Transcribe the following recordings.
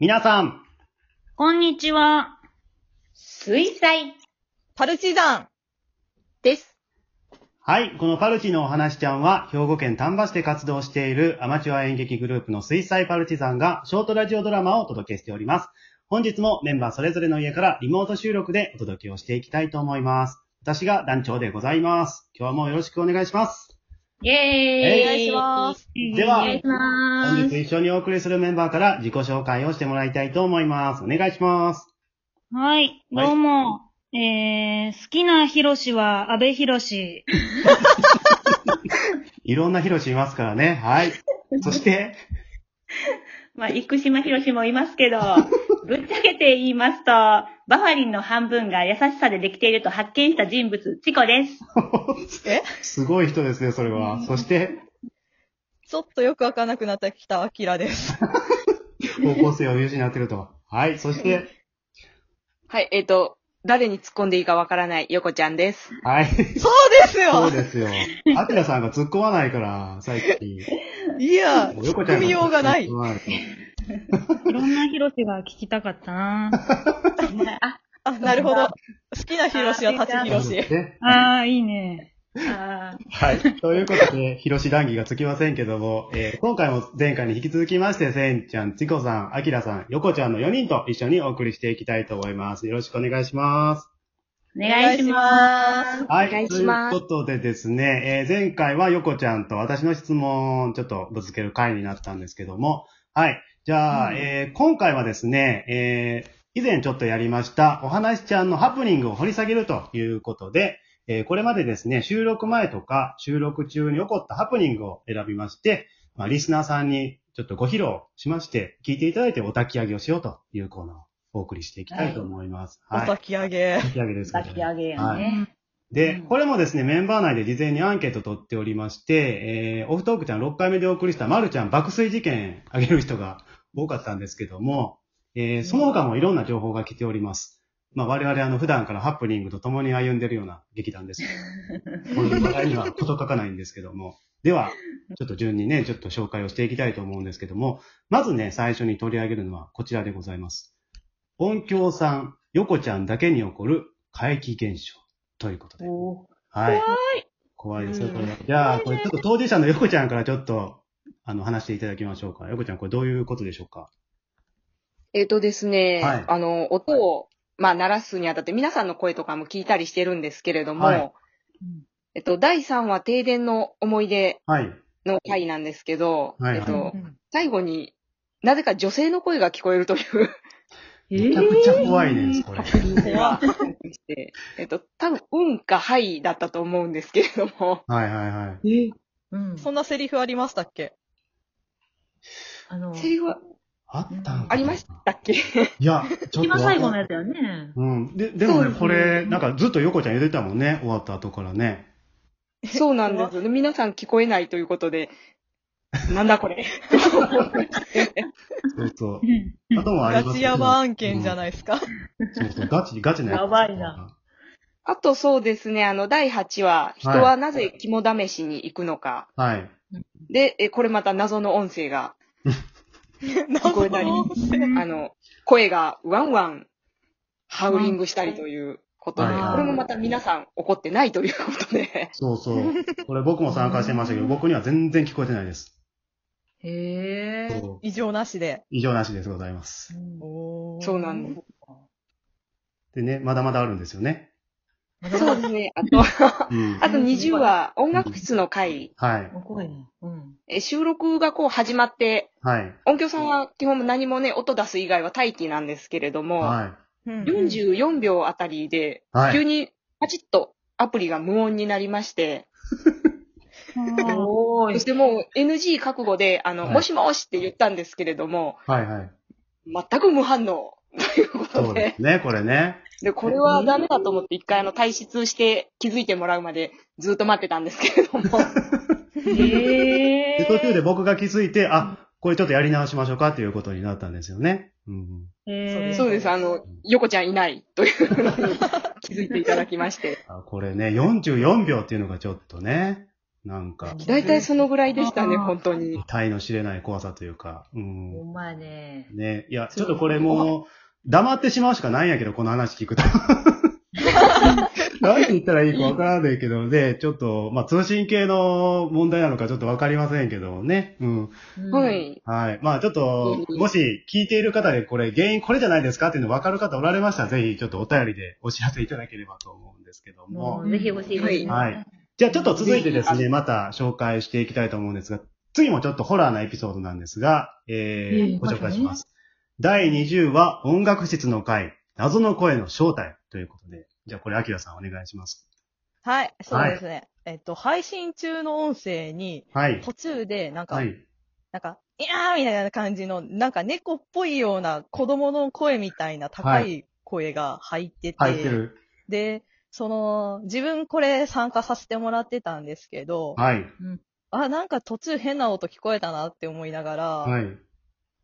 皆さん、こんにちは。水彩パルチザンです。はい、このパルチのお話ちゃんは、兵庫県丹波市で活動しているアマチュア演劇グループの水彩パルチザンがショートラジオドラマをお届けしております。本日もメンバーそれぞれの家からリモート収録でお届けをしていきたいと思います。私が団長でございます。今日もよろしくお願いします。イェーイ。お願いします。ではお願いします。本日一緒にお送りするメンバーから自己紹介をしてもらいたいと思います。お願いします。はい、どうも。えー、好きなヒロシは安倍ヒロシ。いろんなヒロシいますからね。はい。そして、まあ、生島博士もいますけど、ぶっちゃけて言いますと、バファリンの半分が優しさでできていると発見した人物、チコです。え？すごい人ですね、それは。そして、ちょっとよくわかんなくなってきたアキラです。方向性を見失ってると。はい。そして、はい、えっ、と、誰に突っ込んでいいかわからない横ちゃんです。はい。そうですそうよですよ。アキラさんが突っ込まないから、最近。いや、もう横ちゃんが組みようがない いろんなヒロシが聞きたかったなあ、あ、なるほど。好きなヒロシは立ちヒロシ。ねあー、いいね。はい。ということで、ヒロシ談義がつきませんけども、えー今回も前回に引き続きまして、せんちゃん、ちこさん、あきらさん、よこちゃんの4人と一緒にお送りしていきたいと思います。よろしくお願いします。お願いします。はい。お願いしますということでですね、えー前回はよこちゃんと私の質問をちょっとぶつける回になったんですけども、はい。じゃあ、えー今回はですね、えー以前ちょっとやりました、お話ちゃんのハプニングを掘り下げるということで、えーこれまでですね、収録前とか収録中に起こったハプニングを選びまして、まあ、リスナーさんにちょっとご披露しまして、聞いていただいてお焚き上げをしようというコーナーをお送りしていきたいと思います。お焚き上げ。焚き上げですね抱き上げやはいね。で、うんこれもですね、メンバー内で事前にアンケート取っておりまして、えー、オフトークちゃん6回目でお送りしたまるちゃん爆睡事件あげる人が多かったんですけども、えー、その他もいろんな情報が来ております。まあ我々あの普段からハプニングと共に歩んでるような劇団ですこういう話題には事書かないんですけども。では、ちょっと順にね、ちょっと紹介をしていきたいと思うんですけども、まずね、最初に取り上げるのはこちらでございます。音響さん、横ちゃんだけに起こる怪奇現象ということで。おはい。怖いですよ、これは。じゃあ、これちょっと当事者の横ちゃんからちょっと、あの、話していただきましょうか。横ちゃん、これどういうことでしょうか？えっ、とですね、はいあの、音を、まあ、鳴らすにあたって皆さんの声とかも聞いたりしてるんですけれども、はいえっと、第3話停電の思い出はい。の回なんですけど、はいはいえっと、最後になぜか女性の声が聞こえるという めちゃくちゃ怖いねん、これ。えっと、多分、うんかはいだったと思うんですけれども、はいはいはい。うん。そんなセリフありましたっけ？あの、セリフはあったんかな？ありましたっけ？いや、ちょっと。一番最後のやつだよね。うん。で、でもね、そうですねこれ、なんかずっと横ちゃん言ってたもんね、終わった後からね。そうなんですよね。皆さん聞こえないということで、なんだこれ。そうそう。あともありガチますけどヤバ案件じゃないですか。そうそう、ガチ、ガチなやつやばいな。あとそうですね、あの、第8話、人はなぜ肝試しに行くのか。はい。で、えこれまた謎の音声が、聞こえたりあの、声がワンワン、ハウリングしたりということで、これもまた皆さん怒ってないということで、そうそう。これ僕も参加してましたけど、僕には全然聞こえてないです。へえ。異常なしで。異常なしですございます。そうなんです。でね、まだまだあるんですよね。そうですね。あと、うん。あと20話、音楽室の回、はい。怖いね。うん。え収録がこう始まって、はい。音響さんは基本何もね、音出す以外は待機なんですけれども、はうん44秒あたりで、い。はい。急にパチッとアプリが無音になりまして、おーいそし。てもう NG 覚悟で、あの、はいもしもしって言ったんですけれども、はいはい。全く無反応というこそとで、うですね、これね。で、これはダメだと思って一回あの退出して気づいてもらうまでずっと待ってたんですけれども、へで、途中で僕が気づいて、あ、これちょっとやり直しましょうかっていうことになったんですよね。うん。え。そうです、あの、横ちゃんいないというのに気づいていただきまして。あこれね、44秒っていうのがちょっとね。なんか、大体そのぐらいでしたね、本当に。体の知れない怖さというか、うほん。んまやね。ね。いや、ちょっとこれもう、黙ってしまうしかないんやけど、この話聞くと。何て言ったらいいかわからないけど、ね、ちょっと、まあ、通信系の問題なのかちょっとわかりませんけどね。うん。うんは。い。はい。まあ、ちょっと、うんもし聞いている方でこれ原因これじゃないですかっていうの分かる方おられましたら、ぜひちょっとお便りでお知らせいただければと思うんですけども。ぜひ欲しいですね。はい。じゃあちょっと続いてですね、また紹介していきたいと思うんですが、次もちょっとホラーなエピソードなんですが、えーうんご紹介します。第20話、音楽室の会、謎の声の正体ということで、じゃあこれ、アキラさんお願いします。はい、そうですね。えっと、配信中の音声に、はい。途中で、なんか、はい。なんか、いやーみたいな感じの、なんか猫っぽいような子供の声みたいな高い声が入ってて、入ってる。で、その、自分これ参加させてもらってたんですけど、はい。あ、なんか途中変な音聞こえたなって思いながら、はい。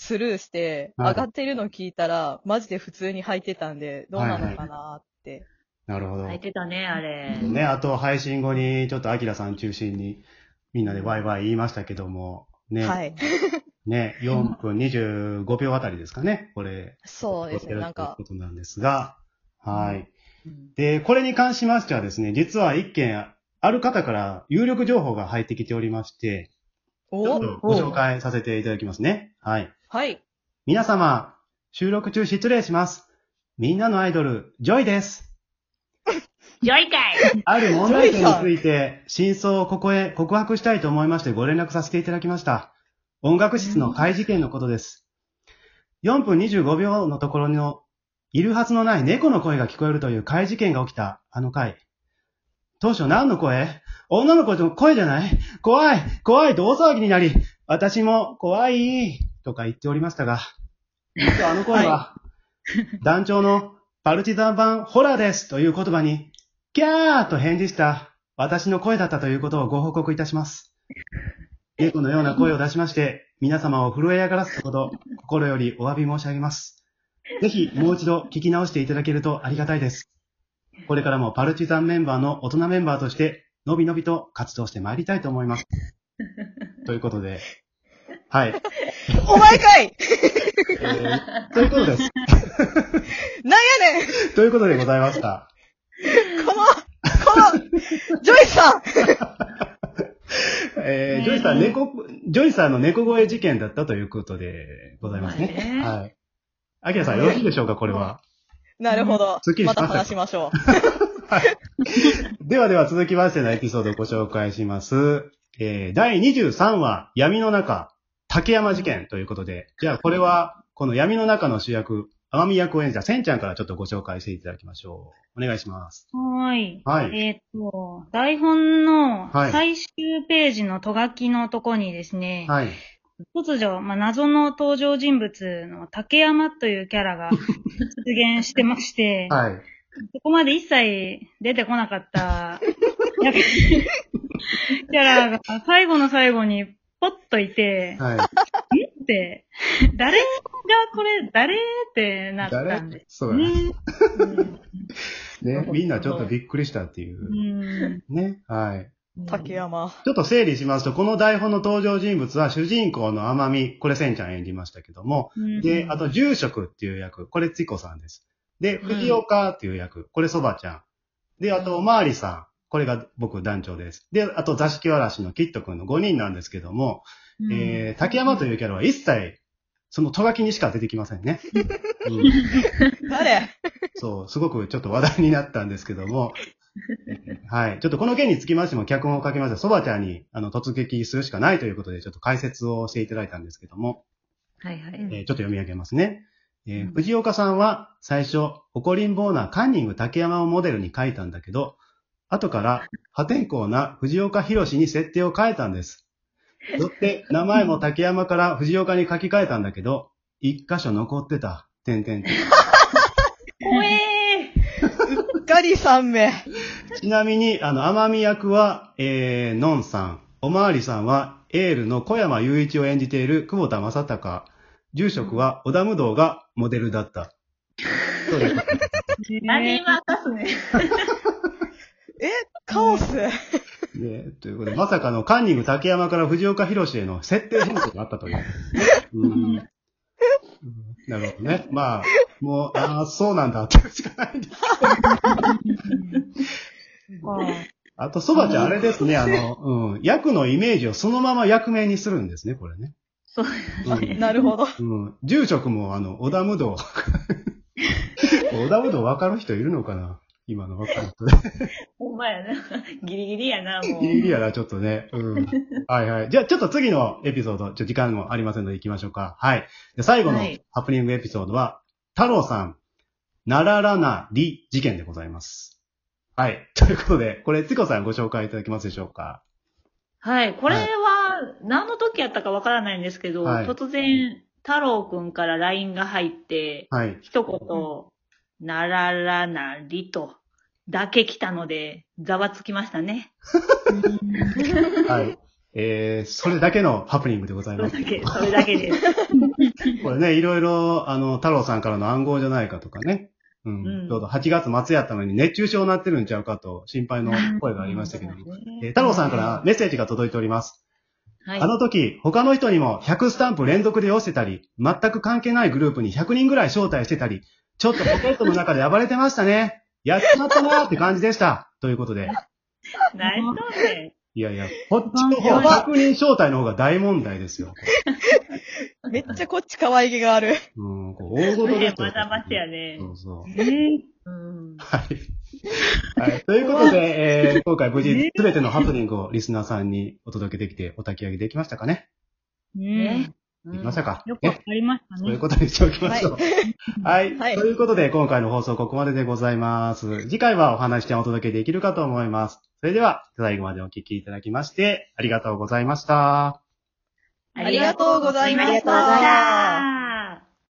スルーして、はい上がってるの聞いたら、マジで普通に入ってたんで、どうなのかなって。なるほど。入ってたね、あれ。ね、あと配信後に、ちょっとアキラさん中心に、みんなでワイワイ言いましたけども、ね。はい。ね、4分25秒あたりですかね、これ。そうですね、なんかという、ことなんですが、はい。うんで、これに関しましてはですね、実は一件、ある方から有力情報が入ってきておりまして、ちょっおとご紹介させていただきますね。はい。はい。皆様、収録中失礼します。みんなのアイドル、ジョイです。ジョイかいある問題点について、真相をここへ告白したいと思いましてご連絡させていただきました。音楽室の怪事件のことです。4分25秒のところの、いるはずのない猫の声が聞こえるという怪事件が起きた、あの回。当初何の声？女の子の声じゃない？怖い怖いと大騒ぎになり、私も怖いとか言っておりましたが、実はあの声は、団長のパルチザン版ホラーですという言葉に、キャーと返事した私の声だったということをご報告いたします。猫のような声を出しまして、皆様を震え上がらせたこと、心よりお詫び申し上げます。ぜひもう一度聞き直していただけるとありがたいです。これからもパルチザンメンバーの大人メンバーとして、のびのびと活動してまいりたいと思います。ということで、はい。お前かいえーということです。なんやねんということでございました。この、この、ジョイさんえージョイさん、猫、ジョイさんの猫声事件だったということでございますね。ねはい。アキラさん、よろしいでしょうか、これは。なるほどすっき。りしままた話しましょではでは続きましてのエピソードをご紹介します。えー、第23話、闇の中、竹山事件ということで、じゃあこれは、この闇の中の主役、天海役を演じたせんちゃんからちょっとご紹介していただきましょう。お願いします。はい。はい。えーっと、台本のはい最終ページのとがきのとこにですね、はい。突如、まあ、謎の登場人物の竹山というキャラが出現してまして、はい。そこまで一切出てこなかった、や キャラが最後の最後にポッといて、はい。って、誰がこれ、誰？ってなった誰んですそうだね。ね。ね、みんなちょっとびっくりしたっていうう。ん。ね。はい。う。竹山。ちょっと整理しますと、この台本の登場人物は主人公の天海、これせんちゃん演じましたけども、うんで、あと住職っていう役、これついこさんです。で、藤岡っていう役、これそばちゃん。で、あとおまわりさん、これが僕団長です。で、あと座敷わらしのキットくんの5人なんですけども、うんえー、竹山というキャラは一切、そのとがきにしか出てきませんね。うん誰？そう、すごくちょっと話題になったんですけども、はい。ちょっとこの件につきましても脚本をかけましたそばちゃんに、あの、突撃するしかないということで、ちょっと解説をしていただいたんですけども、はいはい。えーちょっと読み上げますね。えーうん藤岡さんは最初、怒りん坊なカンニング竹山をモデルに書いたんだけど、後から破天荒な藤岡弘に設定を変えたんです。よって、名前も竹山から藤岡に書き換えたんだけど、一箇所残ってた。てんてんてん怖えうっかり三名。ちなみに、あの、甘み役は、えー、のんさん。おまわりさんは、エールの小山雄一を演じている久保田正孝。住職は、小田無道がモデルだった。そういうことー。何今かすね。カオス。ね、ということで、まさかのカンニング竹山から藤岡弘への設定変更があったという。うんうんなるほどね。まあ、もう、ああ、そうなんだってしかないんですあと、そばちゃん、あれですね、あの、うん、役のイメージをそのまま役名にするんですね、これね。そううんなるほど。うん、住職も、あの、小田無道。小田無道分かる人いるのかな？今の分かる人で。ほんまやな。ギリギリやな、もう。ギリギリやな、ちょっとね。うん。はいはい。じゃあ、ちょっと次のエピソード、ちょっと時間もありませんので行きましょうか。はい。で最後のはいハプニングエピソードは、太郎さん、なららなり事件でございます。はい。ということで、これ、つこさんご紹介いただけますでしょうか？はい。これは、何の時やったかわからないんですけど、はい突然、太郎くんから LINE が入って、はい。一言、なららなりと、だけ来たので、ざわつきましたね。はい。えー、それだけのハプニングでございます。それだけ、それだけです。これね、いろいろ、あの、太郎さんからの暗号じゃないかとかね。うん。うんちょうど8月末やったのに熱中症になってるんちゃうかと心配の声がありましたけど、えー太郎さんからメッセージが届いております。はいあ。の時、他の人にも100スタンプ連続で寄せたり、全く関係ないグループに100人ぐらい招待してたり、ちょっとポケットの中で暴れてましたね。やっちまったなーって感じでした。ということで。何しとんねん。いやいや、こっちの方、100人招待の方が大問題ですよ。めっちゃこっち可愛げがある。うん、こう大事で。まだましやねそうそう。ねうん。はい。はい。ということで、えー、今回無事、すべてのハプニングをリスナーさんにお届けできて、お焚き上げできましたかねねできましたか、よくわねかりましたそういうね。ことにしておきましょう。はい。はいということで、今回の放送ここまででございます。次回はお話しをお届けできるかと思います。それでは、最後までお聞きいただきまして、ありがとうございました。ありがとうございましたありがとうございました